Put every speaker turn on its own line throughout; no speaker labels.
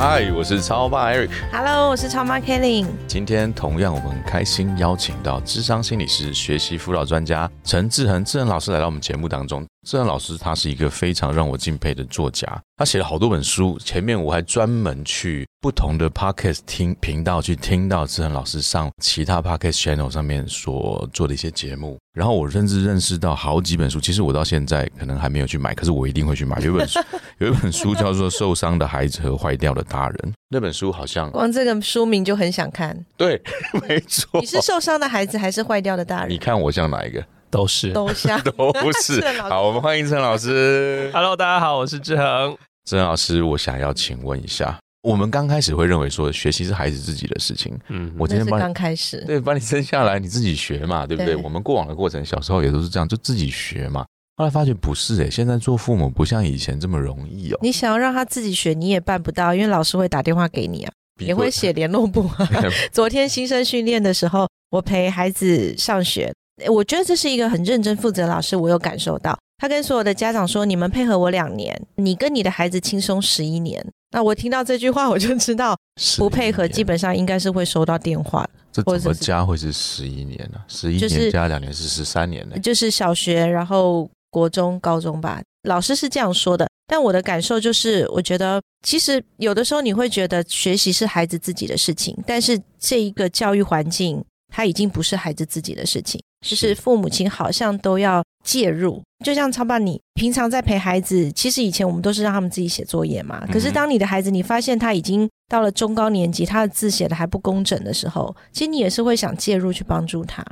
嗨，我是超爸 Eric。
Hello，我是超妈 Kelly。
今天同样，我们很开心邀请到智商心理师、学习辅导专家陈志恒志恒老师来到我们节目当中。志恒老师他是一个非常让我敬佩的作家，他写了好多本书。前面我还专门去不同的 podcast 听频道去听到志恒老师上其他 podcast channel 上面所做的一些节目。然后我甚至认识到好几本书，其实我到现在可能还没有去买，可是我一定会去买。有一本书，有一本书叫做《受伤的孩子和坏掉的大人》，那本书好像
光这个书名就很想看。
对，没错。
你是受伤的孩子还是坏掉的大人？
你看我像哪一个？
都是，
都像，
都是。好，我们欢迎陈老师。
Hello，大家好，我是志恒。
志恒老师，我想要请问一下。我们刚开始会认为说学习是孩子自己的事情，
嗯，我今天刚开始，
对，把你生下来你自己学嘛，对不对？我们过往的过程，小时候也都是这样，就自己学嘛。后来发觉不是哎，现在做父母不像以前这么容易哦。
你想要让他自己学，你也办不到，因为老师会打电话给你啊，也会写联络簿。昨天新生训练的时候，我陪孩子上学，我觉得这是一个很认真负责老师，我有感受到。他跟所有的家长说：“你们配合我两年，你跟你的孩子轻松十一年。”那我听到这句话，我就知道不配合，基本上应该是会收到电话。
这怎么加会是十一年呢？十一年加两年是十三年呢？
就是小学，然后国中、高中吧。老师是这样说的，但我的感受就是，我觉得其实有的时候你会觉得学习是孩子自己的事情，但是这一个教育环境，它已经不是孩子自己的事情。就是父母亲好像都要介入，就像超爸，你平常在陪孩子，其实以前我们都是让他们自己写作业嘛。可是当你的孩子，你发现他已经到了中高年级，他的字写的还不工整的时候，其实你也是会想介入去帮助他。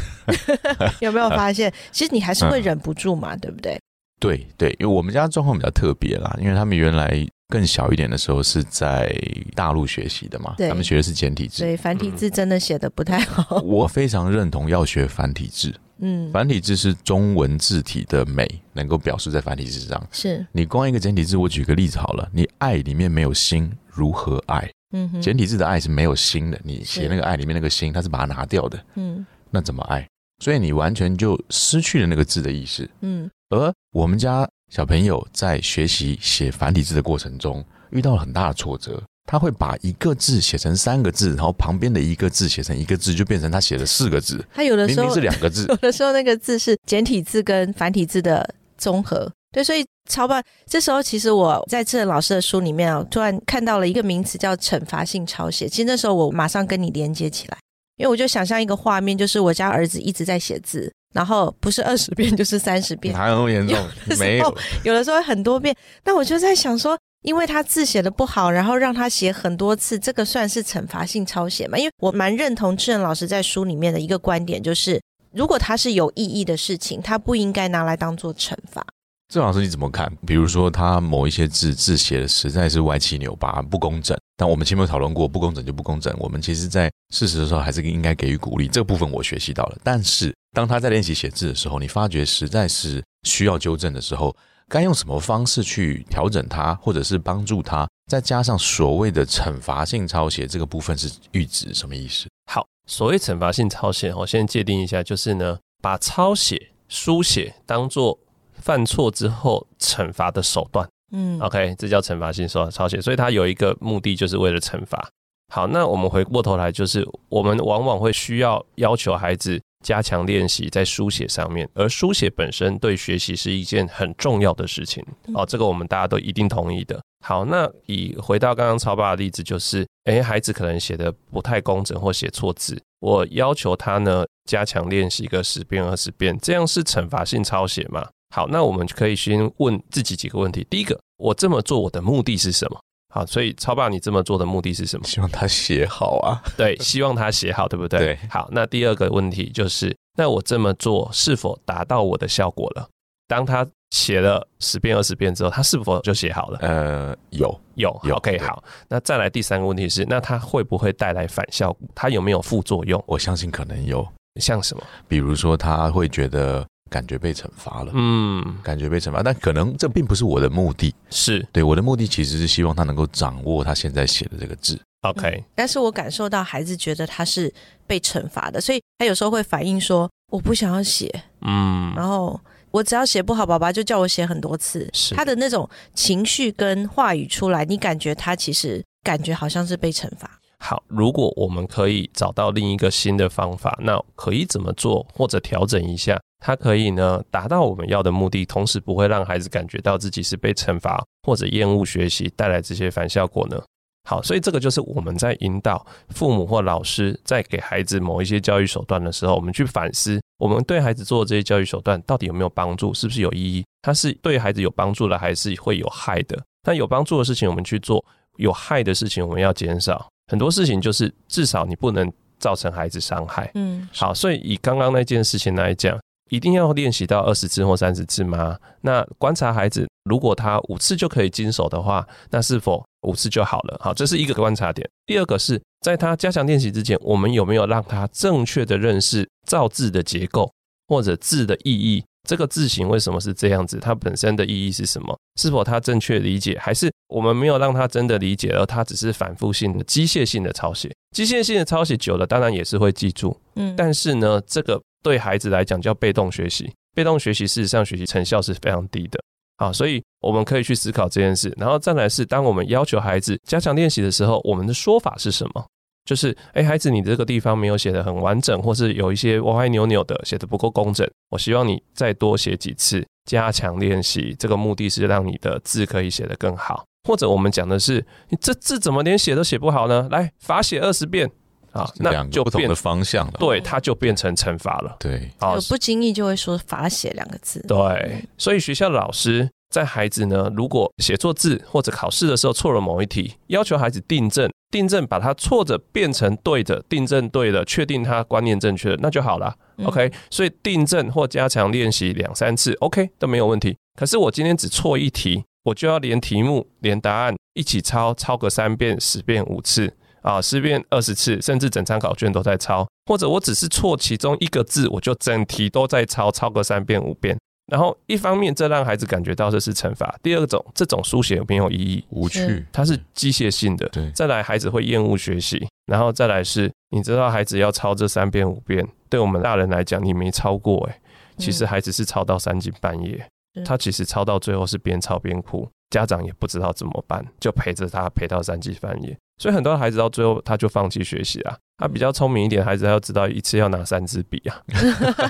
有没有发现？其实你还是会忍不住嘛，对不对？
对对，因为我们家状况比较特别啦，因为他们原来。更小一点的时候是在大陆学习的嘛？他们学的是简体字，
对繁体字真的写的不太好。
我非常认同要学繁体字，嗯，繁体字是中文字体的美，能够表示在繁体字上。
是
你光一个简体字，我举个例子好了，你爱里面没有心，如何爱？嗯，简体字的爱是没有心的，你写那个爱里面那个心，它是把它拿掉的，嗯，那怎么爱？所以你完全就失去了那个字的意思，嗯，而我们家。小朋友在学习写繁体字的过程中，遇到了很大的挫折。他会把一个字写成三个字，然后旁边的一个字写成一个字，就变成他写了四个字。
他有的时
候是两个字，
有的时候那个字是简体字跟繁体字的综合。对，所以超棒。这时候其实我在这老师的书里面啊，突然看到了一个名词叫惩罚性抄写。其实那时候我马上跟你连接起来，因为我就想象一个画面，就是我家儿子一直在写字。然后不是二十遍就是三十遍，
哪有那么严重？没有，
有的时候很多遍。那我就在想说，因为他字写的不好，然后让他写很多次，这个算是惩罚性抄写吗？因为我蛮认同志仁老师在书里面的一个观点，就是如果他是有意义的事情，他不应该拿来当做惩罚。
郑老师你怎么看？比如说他某一些字字写的实在是歪七扭八、不工整，但我们前面有讨论过，不工整就不工整。我们其实在事实的时候还是应该给予鼓励，这个部分我学习到了。但是当他在练习写字的时候，你发觉实在是需要纠正的时候，该用什么方式去调整它，或者是帮助他？再加上所谓的惩罚性抄写这个部分是预指什么意思？
好，所谓惩罚性抄写，我先界定一下，就是呢，把抄写书写当做。犯错之后惩罚的手段，嗯，OK，这叫惩罚性手抄写，所以它有一个目的，就是为了惩罚。好，那我们回过头来，就是我们往往会需要要求孩子加强练习在书写上面，而书写本身对学习是一件很重要的事情。哦，这个我们大家都一定同意的。好，那以回到刚刚超爸的例子，就是，哎，孩子可能写的不太工整或写错字，我要求他呢加强练习个十遍二十遍，这样是惩罚性抄写吗？好，那我们可以先问自己几个问题。第一个，我这么做我的目的是什么？好，所以超爸，你这么做的目的是什么？
希望他写好啊。
对，希望他写好，对不对？
对。
好，那第二个问题就是，那我这么做是否达到我的效果了？当他写了十遍二十遍之后，他是否就写好了？
呃，有
有
有
，OK，好。那再来第三个问题是，那他会不会带来反效果？他有没有副作用？
我相信可能有，
像什么？
比如说他会觉得感觉被惩罚了，
嗯，
感觉被惩罚，但可能这并不是我的目的。
是
对，我的目的其实是希望他能够掌握他现在写的这个字。
OK，
但是我感受到孩子觉得他是被惩罚的，所以他有时候会反映说我不想要写，
嗯，
然后我只要写不好，爸爸就叫我写很多次。
是
他的那种情绪跟话语出来，你感觉他其实感觉好像是被惩罚。
好，如果我们可以找到另一个新的方法，那可以怎么做，或者调整一下，它可以呢达到我们要的目的，同时不会让孩子感觉到自己是被惩罚或者厌恶学习带来这些反效果呢？好，所以这个就是我们在引导父母或老师在给孩子某一些教育手段的时候，我们去反思，我们对孩子做的这些教育手段到底有没有帮助，是不是有意义？它是对孩子有帮助的，还是会有害的？但有帮助的事情我们去做，有害的事情我们要减少。很多事情就是至少你不能造成孩子伤害。
嗯，
好，所以以刚刚那件事情来讲，一定要练习到二十次或三十次吗？那观察孩子，如果他五次就可以经手的话，那是否五次就好了？好，这是一个观察点。第二个是在他加强练习之前，我们有没有让他正确的认识造字的结构或者字的意义？这个字形为什么是这样子？它本身的意义是什么？是否他正确理解？还是我们没有让他真的理解，而他只是反复性的机械性的抄写？机械性的抄写久了，当然也是会记住。
嗯，
但是呢，这个对孩子来讲叫被动学习，被动学习事实上学习成效是非常低的。啊，所以我们可以去思考这件事，然后再来是，当我们要求孩子加强练习的时候，我们的说法是什么？就是，哎，孩子，你这个地方没有写得很完整，或是有一些歪歪扭扭的，写得不够工整。我希望你再多写几次，加强练习。这个目的是让你的字可以写得更好。或者我们讲的是，你这字怎么连写都写不好呢？来，罚写二十遍啊，那就
不同的方向了。
对，它就变成惩罚了。
对，
好
有，不经意就会说“罚写”两个字。
对，所以学校的老师在孩子呢，如果写错字或者考试的时候错了某一题，要求孩子订正，订正把它错的变成对的，订正对的，确定他观念正确的，那就好了。
嗯
OK，所以订正或加强练习两三次，OK 都没有问题。可是我今天只错一题，我就要连题目、连答案一起抄，抄个三遍、十遍、五次啊，十遍、二十次，甚至整张考卷都在抄。或者我只是错其中一个字，我就整题都在抄，抄个三遍、五遍。然后一方面这让孩子感觉到这是惩罚，第二种这种书写没有意义，
无趣，
它是机械性的。
对
再来孩子会厌恶学习，然后再来是，你知道孩子要抄这三遍五遍，对我们大人来讲你没抄过哎、其实孩子是抄到三更半夜，
是
他其实抄到最后是边抄边哭，家长也不知道怎么办，就陪着他陪到三更半夜。所以很多孩子到最后他就放弃学习啊。他比较聪明一点，孩子他要知道一次要拿三支笔啊，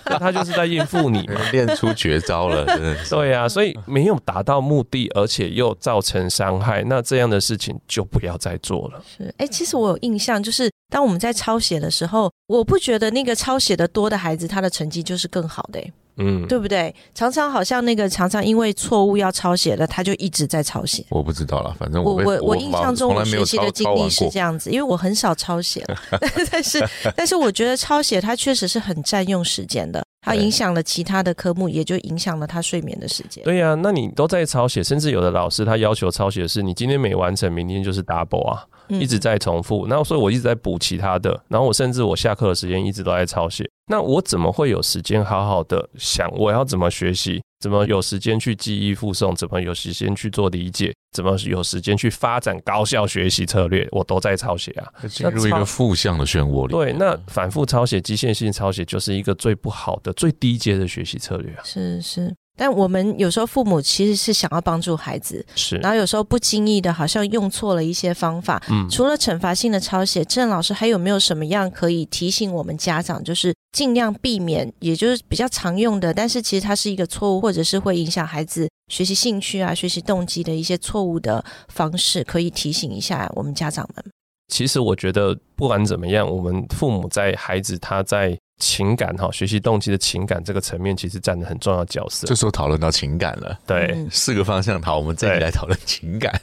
那 他就是在应付你嘛。
练出绝招了，真的是。
对啊、所以没有达到目的，而且又造成伤害，那这样的事情就不要再做了。
是，哎，其实我有印象，就是当我们在抄写的时候，我不觉得那个抄写的多的孩子，他的成绩就是更好的，诶
嗯，
对不对？常常好像那个常常因为错误要抄写的，他就一直在抄写。
我不知道了，反正
我我我印象中
从来没有
我学习的经历是这样子，因为我很少抄写了，但是但是我觉得抄写它确实是很占用时间的，它影响了其他的科目，也就影响了他睡眠的时间。
对呀、那你都在抄写，甚至有的老师他要求抄写的是，你今天没完成，明天就是 double 啊，
嗯
一直在重复。然后所以我一直在补其他的，然后我甚至我下课的时间一直都在抄写。那我怎么会有时间好好的想我要怎么学习？怎么有时间去记忆附送？怎么有时间去做理解？怎么有时间去发展高效学习策略？我都在抄写啊。
进入一个负向的漩涡里。
对，那反复抄写、机械性抄写就是一个最不好的、最低阶的学习策略啊。
是是，但我们有时候父母其实是想要帮助孩子，
是，
然后有时候不经意的，好像用错了一些方法。
嗯，
除了惩罚性的抄写，郑老师还有没有什么样可以提醒我们家长，就是尽量避免，也就是比较常用的，但是其实它是一个错误，或者是会影响孩子学习兴趣啊、学习动机的一些错误的方式，可以提醒一下我们家长们。
其实我觉得不管怎么样，我们父母在孩子他在情感哈学习动机的情感这个层面，其实占了很重要角色
这。时候讨论到情感了，
对
嗯
四个方向好，我们这里
对
来讨论情感。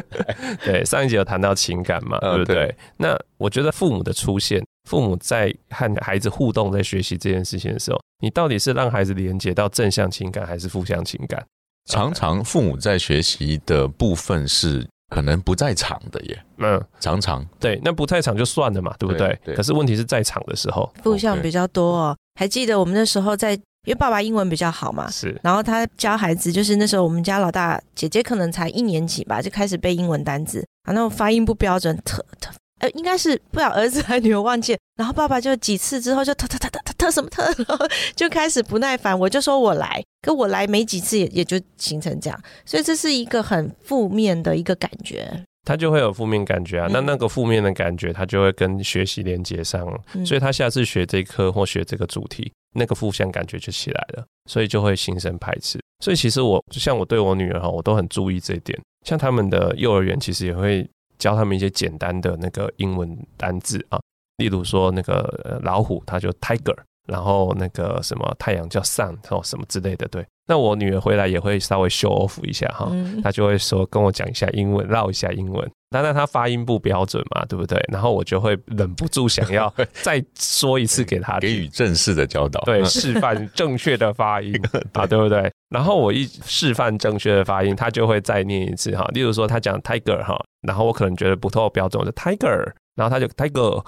对，上一集有谈到情感嘛，
嗯
对不对
对？
那我觉得父母的出现，父母在和孩子互动、在学习这件事情的时候，你到底是让孩子连接到正向情感还是负向情感？
常常父母在学习的部分是可能不在场的耶。嗯，常常
对，那不在场就算了嘛，对不对？可是问题是在场的时候，
负向比较多哦。还记得我们那时候在，因为爸爸英文比较好嘛，
是。
然后他教孩子，就是那时候我们家老大姐姐可能才一年级吧，就开始背英文单词，然后发音不标准，特特。呃，应该是不知道儿子还女儿忘记，然后爸爸就几次之后就特特特特特特什么特，然 后就开始不耐烦。我就说我来，可我来没几次也也就形成这样，所以这是一个很负面的一个感觉。
他就会有负面感觉啊，那那个负面的感觉，他就会跟学习连接上了，所以他下次学这科或学这个主题，那个负向感觉就起来了，所以就会形成排斥。所以其实我就像我对我女儿哈，我都很注意这一点。像他们的幼儿园其实也会。教他们一些简单的那个英文单字啊，例如说那个老虎，它就 tiger，然后那个什么太阳叫 sun，哦什么之类的。对，那我女儿回来也会稍微 show off 一下哈，她就会说跟我讲一下英文，唠一下英文。但是她发音不标准嘛，对不对？然后我就会忍不住想要 再说一次给她，
给予正式的教导，
对，示范 正确的发音啊，对不对？然后我一示范正确的发音，她就会再念一次哈。例如说她讲 tiger 哈。然后我可能觉得不透标准，我就 Tiger，然后他就 Tiger，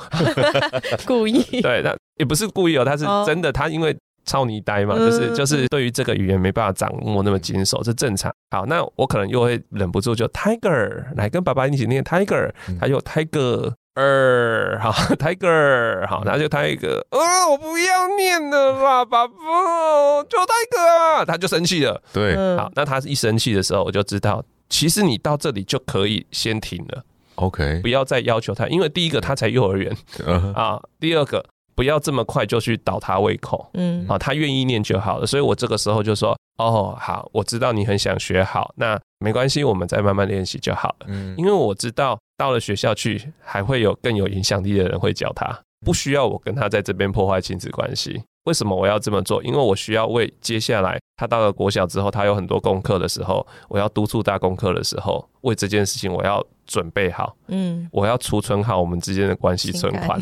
故意
对，那也不是故意哦，他是真的，他因为超泥呆嘛，就是就是对于这个语言没办法掌握那么紧手，这正常。好，那我可能又会忍不住就 Tiger，来跟爸爸一起念 Tiger，他就 Tiger，二 好 Tiger，好，然后就 Tiger，呃，我不要念了啦，爸爸，就 Tiger，他就生气了。
对，
好，那他一生气的时候，我就知道。其实你到这里就可以先停了
，OK，
不要再要求他，因为第一个他才幼儿园。啊，第二个不要这么快就去倒他胃口，嗯，啊，他愿意念就好了，所以我这个时候就说，哦，好，我知道你很想学好，那没关系，我们再慢慢练习就好了，嗯，因为我知道到了学校去还会有更有影响力的人会教他，不需要我跟他在这边破坏亲子关系。为什么我要这么做？因为我需要为接下来他到了国小之后，他有很多功课的时候，我要督促他功课的时候，为这件事情我要。准备好，嗯，我要储存好我们之间的关系存款，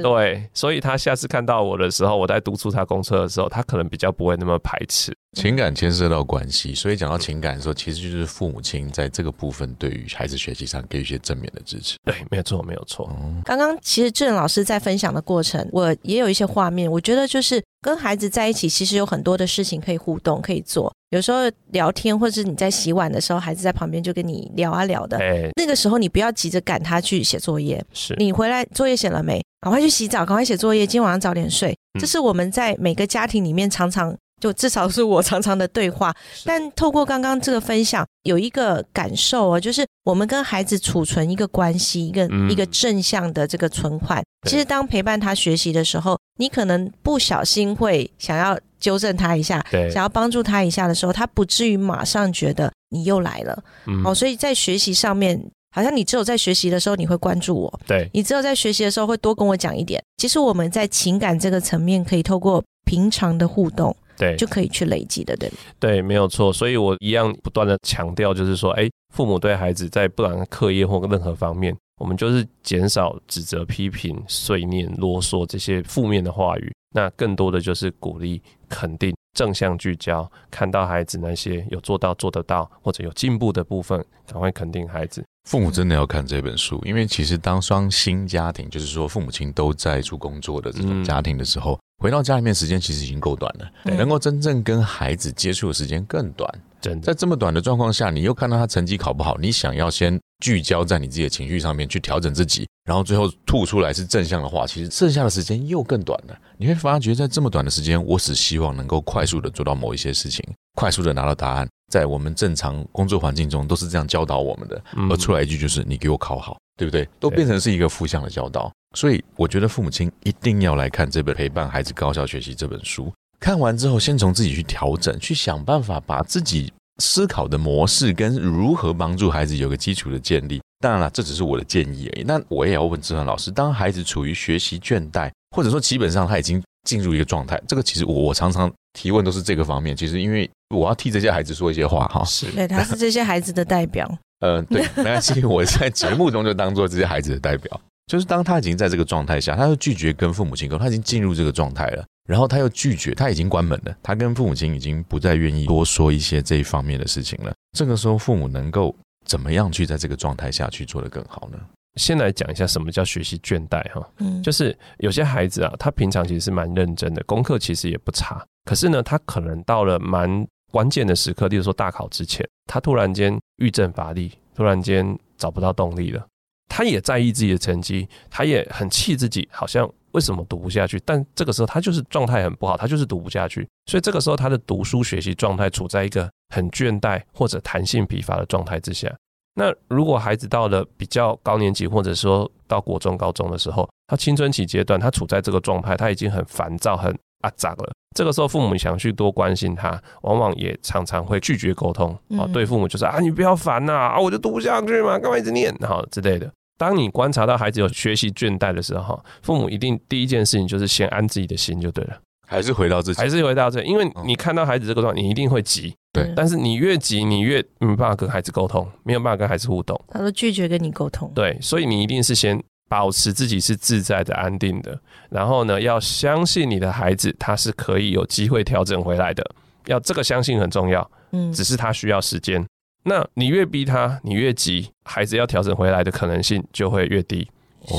对，所以他下次看到我的时候，我在督促他公车的时候，他可能比较不会那么排斥。
情感牵涉到关系，所以讲到情感的时候，其实就是父母亲在这个部分对于孩子学习上给予一些正面的支持。
对，没有错，没有错。
刚刚其实郑老师在分享的过程，我也有一些画面，我觉得就是跟孩子在一起，其实有很多的事情可以互动，可以做。有时候聊天，或者是你在洗碗的时候，孩子在旁边就跟你聊啊聊的。那个时候你不要急着赶他去写作业，
是
你回来作业写了没？赶快去洗澡，赶快写作业，今天晚上早点睡。这是我们在每个家庭里面常常。就至少是我常常的对话，但透过刚刚这个分享，有一个感受啊，就是我们跟孩子储存一个关系，一个一个正向的这个存款。其实当陪伴他学习的时候，你可能不小心会想要纠正他一下，想要帮助他一下的时候，他不至于马上觉得你又来了。哦，所以在学习上面，好像你只有在学习的时候你会关注我，
对
你只有在学习的时候会多跟我讲一点。其实我们在情感这个层面，可以透过平常的互动。
对，
就可以去累积的，对
对，没有错。所以我一样不断的强调，就是说，哎，父母对孩子在不管课业或任何方面，我们就是减少指责、批评、碎念、啰嗦这些负面的话语，那更多的就是鼓励、肯定、正向聚焦，看到孩子那些有做到、做得到或者有进步的部分，赶快肯定孩子。
父母真的要看这本书，因为其实当双薪家庭，就是说父母亲都在出工作的这种家庭的时候。回到家里面时间其实已经够短了，能够真正跟孩子接触的时间更短。在这么短的状况下，你又看到他成绩考不好，你想要先聚焦在你自己的情绪上面去调整自己，然后最后吐出来是正向的话，其实剩下的时间又更短了。你会发觉在这么短的时间，我只希望能够快速的做到某一些事情，快速的拿到答案。在我们正常工作环境中都是这样教导我们的，而出来一句就是你给我考好，对不对？都变成是一个负向的教导。所以我觉得父母亲一定要来看这本《陪伴孩子高效学习》这本书。看完之后，先从自己去调整，去想办法把自己思考的模式跟如何帮助孩子有个基础的建立。当然了，这只是我的建议而已。那我也要问志恒老师：当孩子处于学习倦怠，或者说基本上他已经进入一个状态，这个其实我我常常提问都是这个方面。其实因为我要替这些孩子说一些话哈，
是
对，他是这些孩子的代表。
呃，对，没关系，我在节目中就当做这些孩子的代表。就是当他已经在这个状态下，他就拒绝跟父母亲沟通，他已经进入这个状态了。然后他又拒绝，他已经关门了，他跟父母亲已经不再愿意多说一些这一方面的事情了。这个时候，父母能够怎么样去在这个状态下去做得更好呢？
先来讲一下什么叫学习倦怠哈，嗯，就是有些孩子啊，他平常其实是蛮认真的，功课其实也不差，可是呢，他可能到了蛮关键的时刻，例如说大考之前，他突然间郁症乏力，突然间找不到动力了。他也在意自己的成绩，他也很气自己，好像为什么读不下去？但这个时候他就是状态很不好，他就是读不下去。所以这个时候他的读书学习状态处在一个很倦怠或者弹性疲乏的状态之下。那如果孩子到了比较高年级，或者说到国中、高中的时候，他青春期阶段，他处在这个状态，他已经很烦躁、很阿杂了。这个时候父母想去多关心他，往往也常常会拒绝沟通啊。对父母就是啊，你不要烦呐啊，我就读不下去嘛，干嘛一直念好之类的。当你观察到孩子有学习倦怠的时候，父母一定第一件事情就是先安自己的心就对了，
还是回到自己，
还是回到这，因为你看到孩子这个状态，你一定会急，
对，
但是你越急，你越没办法跟孩子沟通，没有办法跟孩子互动，
他都拒绝跟你沟通，
对，所以你一定是先保持自己是自在的、安定的，然后呢，要相信你的孩子他是可以有机会调整回来的，要这个相信很重要，嗯，只是他需要时间。那你越逼他，你越急，孩子要调整回来的可能性就会越低。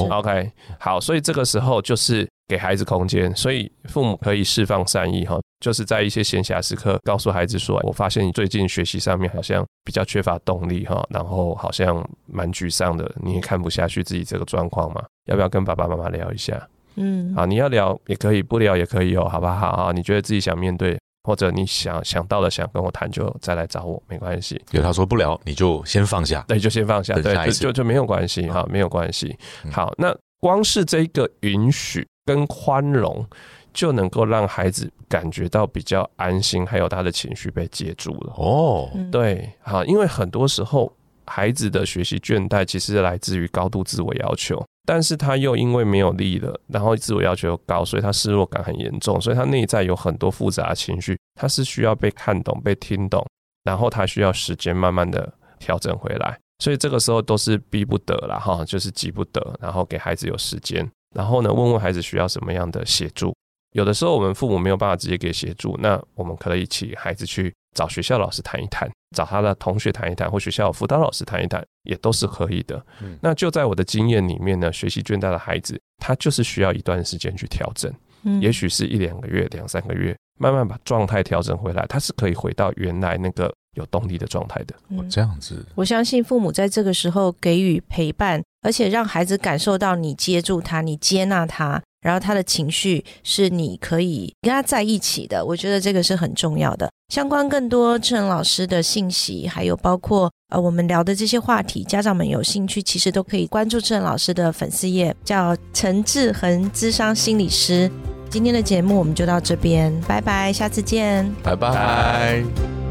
OK，好，所以这个时候就是给孩子空间，所以父母可以释放善意哈，就是在一些闲暇时刻告诉孩子说：“我发现你最近学习上面好像比较缺乏动力哈，然后好像蛮沮丧的，你也看不下去自己这个状况嘛，要不要跟爸爸妈妈聊一下？”嗯，啊，你要聊也可以，不聊也可以哦，好不好？啊，你觉得自己想面对。或者你想想到了想跟我谈，就再来找我，没关系。
有他说不聊，你就先放下。
对，就先放下。对，就就就没有关系哈，没有关系。好，那光是这个允许跟宽容，就能够让孩子感觉到比较安心，还有他的情绪被接住了。哦，对，好，因为很多时候孩子的学习倦怠，其实来自于高度自我要求。但是他又因为没有力了，然后自我要求又高，所以他失落感很严重，所以他内在有很多复杂的情绪，他是需要被看懂、被听懂，然后他需要时间慢慢的调整回来，所以这个时候都是逼不得了哈，就是急不得，然后给孩子有时间，然后呢问问孩子需要什么样的协助，有的时候我们父母没有办法直接给协助，那我们可以请孩子去。找学校老师谈一谈，找他的同学谈一谈，或学校辅导老师谈一谈，也都是可以的。那就在我的经验里面呢，学习倦怠的孩子，他就是需要一段时间去调整，也许是一两个月、两三个月，慢慢把状态调整回来，他是可以回到原来那个有动力的状态的。
这样子，
我相信父母在这个时候给予陪伴，而且让孩子感受到你接住他，你接纳他。然后他的情绪是你可以跟他在一起的，我觉得这个是很重要的。相关更多志恒老师的信息，还有包括呃我们聊的这些话题，家长们有兴趣其实都可以关注志恒老师的粉丝页，叫陈志恒智商心理师。今天的节目我们就到这边，拜拜，下次见，
拜拜。